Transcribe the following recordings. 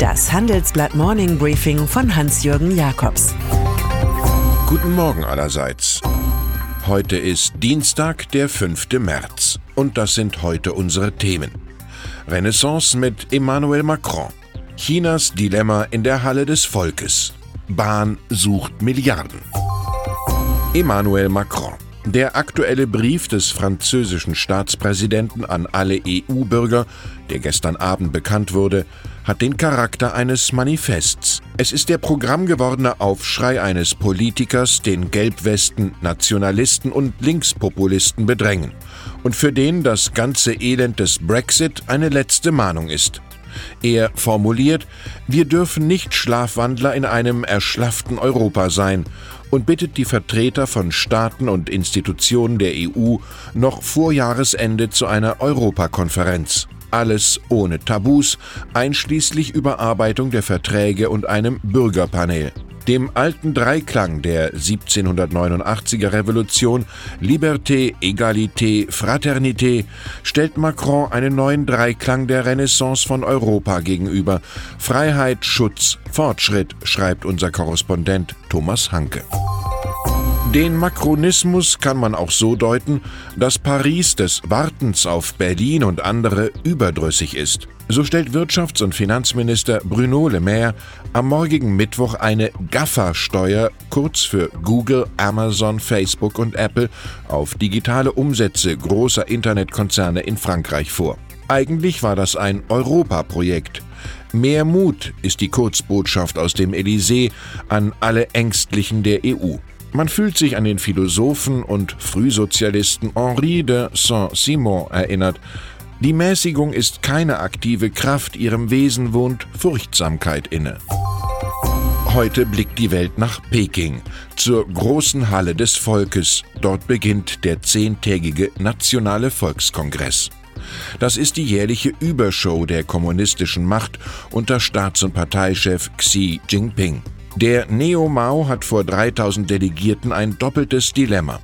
Das Handelsblatt Morning Briefing von Hans-Jürgen Jakobs. Guten Morgen allerseits. Heute ist Dienstag, der 5. März. Und das sind heute unsere Themen. Renaissance mit Emmanuel Macron. Chinas Dilemma in der Halle des Volkes. Bahn sucht Milliarden. Emmanuel Macron. Der aktuelle Brief des französischen Staatspräsidenten an alle EU-Bürger, der gestern Abend bekannt wurde, hat den Charakter eines Manifests. Es ist der programmgewordene Aufschrei eines Politikers, den Gelbwesten, Nationalisten und Linkspopulisten bedrängen und für den das ganze Elend des Brexit eine letzte Mahnung ist. Er formuliert, wir dürfen nicht Schlafwandler in einem erschlafften Europa sein und bittet die Vertreter von Staaten und Institutionen der EU noch vor Jahresende zu einer Europakonferenz. Alles ohne Tabus, einschließlich Überarbeitung der Verträge und einem Bürgerpanel. Dem alten Dreiklang der 1789er Revolution Liberté, Egalité, Fraternité stellt Macron einen neuen Dreiklang der Renaissance von Europa gegenüber. Freiheit, Schutz, Fortschritt, schreibt unser Korrespondent Thomas Hanke. Den Makronismus kann man auch so deuten, dass Paris des Wartens auf Berlin und andere überdrüssig ist. So stellt Wirtschafts- und Finanzminister Bruno Le Maire am morgigen Mittwoch eine GAFA-Steuer, kurz für Google, Amazon, Facebook und Apple, auf digitale Umsätze großer Internetkonzerne in Frankreich vor. Eigentlich war das ein Europaprojekt. Mehr Mut ist die Kurzbotschaft aus dem Élysée an alle Ängstlichen der EU. Man fühlt sich an den Philosophen und Frühsozialisten Henri de Saint-Simon erinnert. Die Mäßigung ist keine aktive Kraft, ihrem Wesen wohnt Furchtsamkeit inne. Heute blickt die Welt nach Peking, zur großen Halle des Volkes. Dort beginnt der zehntägige Nationale Volkskongress. Das ist die jährliche Übershow der kommunistischen Macht unter Staats- und Parteichef Xi Jinping. Der Neo-Mao hat vor 3000 Delegierten ein doppeltes Dilemma.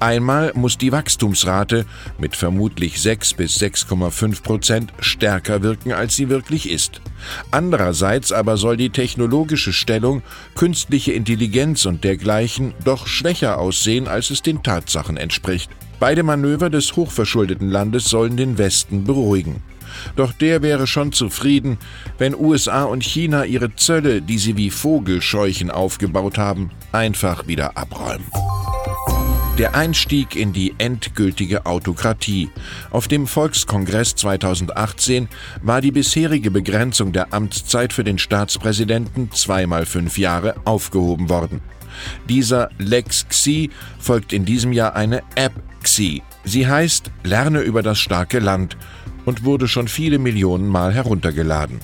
Einmal muss die Wachstumsrate mit vermutlich 6 bis 6,5 Prozent stärker wirken, als sie wirklich ist. Andererseits aber soll die technologische Stellung, künstliche Intelligenz und dergleichen doch schwächer aussehen, als es den Tatsachen entspricht. Beide Manöver des hochverschuldeten Landes sollen den Westen beruhigen. Doch der wäre schon zufrieden, wenn USA und China ihre Zölle, die sie wie Vogelscheuchen aufgebaut haben, einfach wieder abräumen. Der Einstieg in die endgültige Autokratie. Auf dem Volkskongress 2018 war die bisherige Begrenzung der Amtszeit für den Staatspräsidenten zweimal fünf Jahre aufgehoben worden. Dieser Lex Xi folgt in diesem Jahr eine App Xi. Sie heißt Lerne über das starke Land und wurde schon viele Millionen Mal heruntergeladen.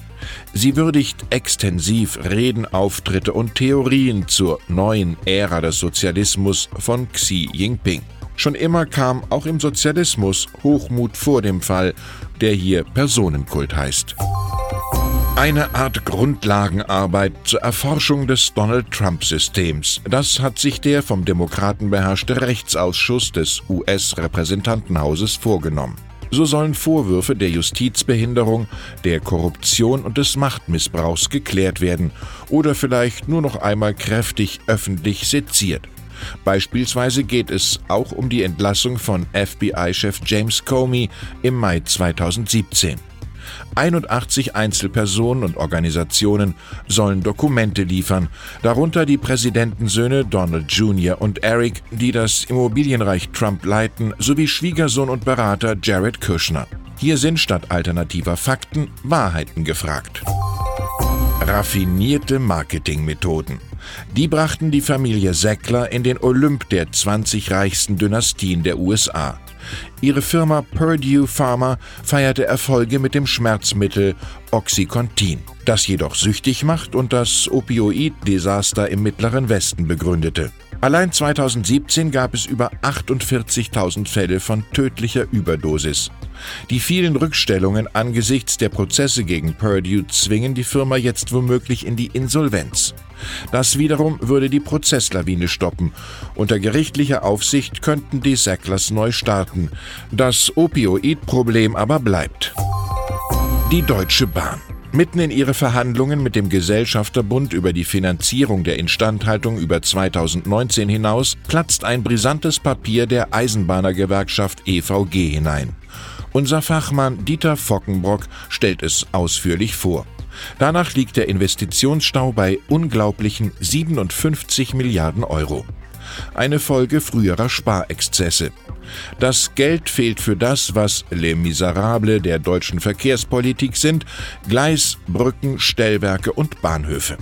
Sie würdigt extensiv Reden, Auftritte und Theorien zur neuen Ära des Sozialismus von Xi Jinping. Schon immer kam auch im Sozialismus Hochmut vor dem Fall, der hier Personenkult heißt. Eine Art Grundlagenarbeit zur Erforschung des Donald Trump-Systems. Das hat sich der vom Demokraten beherrschte Rechtsausschuss des US-Repräsentantenhauses vorgenommen. So sollen Vorwürfe der Justizbehinderung, der Korruption und des Machtmissbrauchs geklärt werden oder vielleicht nur noch einmal kräftig öffentlich seziert. Beispielsweise geht es auch um die Entlassung von FBI-Chef James Comey im Mai 2017. 81 Einzelpersonen und Organisationen sollen Dokumente liefern, darunter die Präsidentensöhne Donald Jr. und Eric, die das Immobilienreich Trump leiten, sowie Schwiegersohn und Berater Jared Kushner. Hier sind statt alternativer Fakten Wahrheiten gefragt. Raffinierte Marketingmethoden. Die brachten die Familie Säckler in den Olymp der 20 reichsten Dynastien der USA. Ihre Firma Purdue Pharma feierte Erfolge mit dem Schmerzmittel Oxycontin, das jedoch süchtig macht und das Opioid-Desaster im Mittleren Westen begründete. Allein 2017 gab es über 48.000 Fälle von tödlicher Überdosis. Die vielen Rückstellungen angesichts der Prozesse gegen Purdue zwingen die Firma jetzt womöglich in die Insolvenz. Das wiederum würde die Prozesslawine stoppen. Unter gerichtlicher Aufsicht könnten die Sacklers neu starten. Das Opioid-Problem aber bleibt. Die Deutsche Bahn. Mitten in ihre Verhandlungen mit dem Gesellschafterbund über die Finanzierung der Instandhaltung über 2019 hinaus platzt ein brisantes Papier der Eisenbahnergewerkschaft EVG hinein. Unser Fachmann Dieter Fockenbrock stellt es ausführlich vor. Danach liegt der Investitionsstau bei unglaublichen 57 Milliarden Euro. Eine Folge früherer Sparexzesse. Das Geld fehlt für das, was Les Miserables der deutschen Verkehrspolitik sind, Gleis, Brücken, Stellwerke und Bahnhöfe.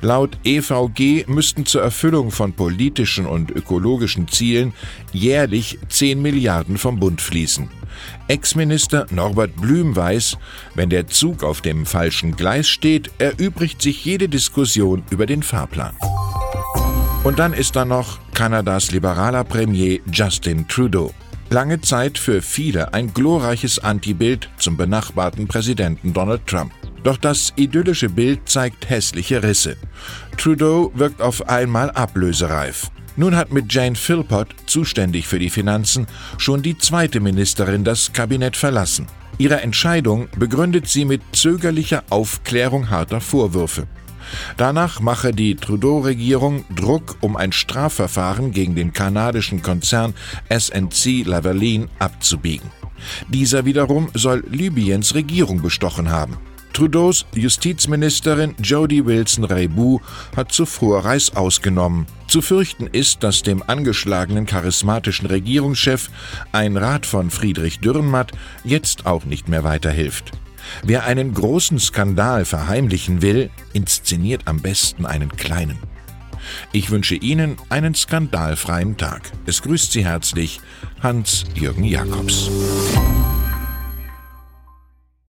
Laut EVG müssten zur Erfüllung von politischen und ökologischen Zielen jährlich 10 Milliarden vom Bund fließen. Ex-Minister Norbert Blüm weiß, wenn der Zug auf dem falschen Gleis steht, erübrigt sich jede Diskussion über den Fahrplan. Und dann ist da noch Kanadas liberaler Premier Justin Trudeau. Lange Zeit für viele ein glorreiches Antibild zum benachbarten Präsidenten Donald Trump. Doch das idyllische Bild zeigt hässliche Risse. Trudeau wirkt auf einmal ablösereif. Nun hat mit Jane Philpott, zuständig für die Finanzen, schon die zweite Ministerin das Kabinett verlassen. Ihre Entscheidung begründet sie mit zögerlicher Aufklärung harter Vorwürfe. Danach mache die Trudeau-Regierung Druck, um ein Strafverfahren gegen den kanadischen Konzern SNC Lavalin abzubiegen. Dieser wiederum soll Libyens Regierung bestochen haben. Trudeaus Justizministerin Jody Wilson-Raybould hat zuvor Reis ausgenommen. Zu fürchten ist, dass dem angeschlagenen charismatischen Regierungschef ein Rat von Friedrich Dürrenmatt jetzt auch nicht mehr weiterhilft. Wer einen großen Skandal verheimlichen will, inszeniert am besten einen kleinen. Ich wünsche Ihnen einen skandalfreien Tag. Es grüßt Sie herzlich Hans-Jürgen Jakobs.